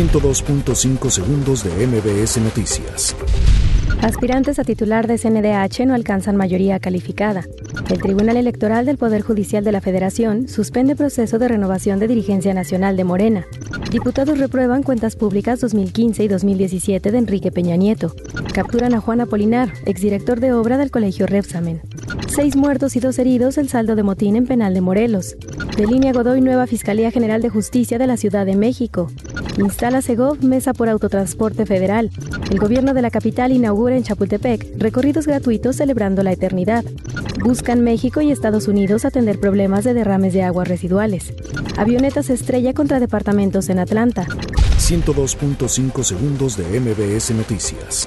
102.5 segundos de MBS Noticias. Aspirantes a titular de CNDH no alcanzan mayoría calificada. El Tribunal Electoral del Poder Judicial de la Federación suspende proceso de renovación de dirigencia nacional de Morena. Diputados reprueban cuentas públicas 2015 y 2017 de Enrique Peña Nieto. Capturan a Juan Apolinar, exdirector de obra del Colegio Repsamen. Seis muertos y dos heridos el saldo de motín en penal de Morelos. De línea Godoy nueva Fiscalía General de Justicia de la Ciudad de México. Instala Segov mesa por autotransporte federal. El gobierno de la capital inaugura en Chapultepec recorridos gratuitos celebrando la eternidad. Buscan México y Estados Unidos atender problemas de derrames de aguas residuales. Avionetas estrella contra departamentos en Atlanta. 102.5 segundos de MBS Noticias.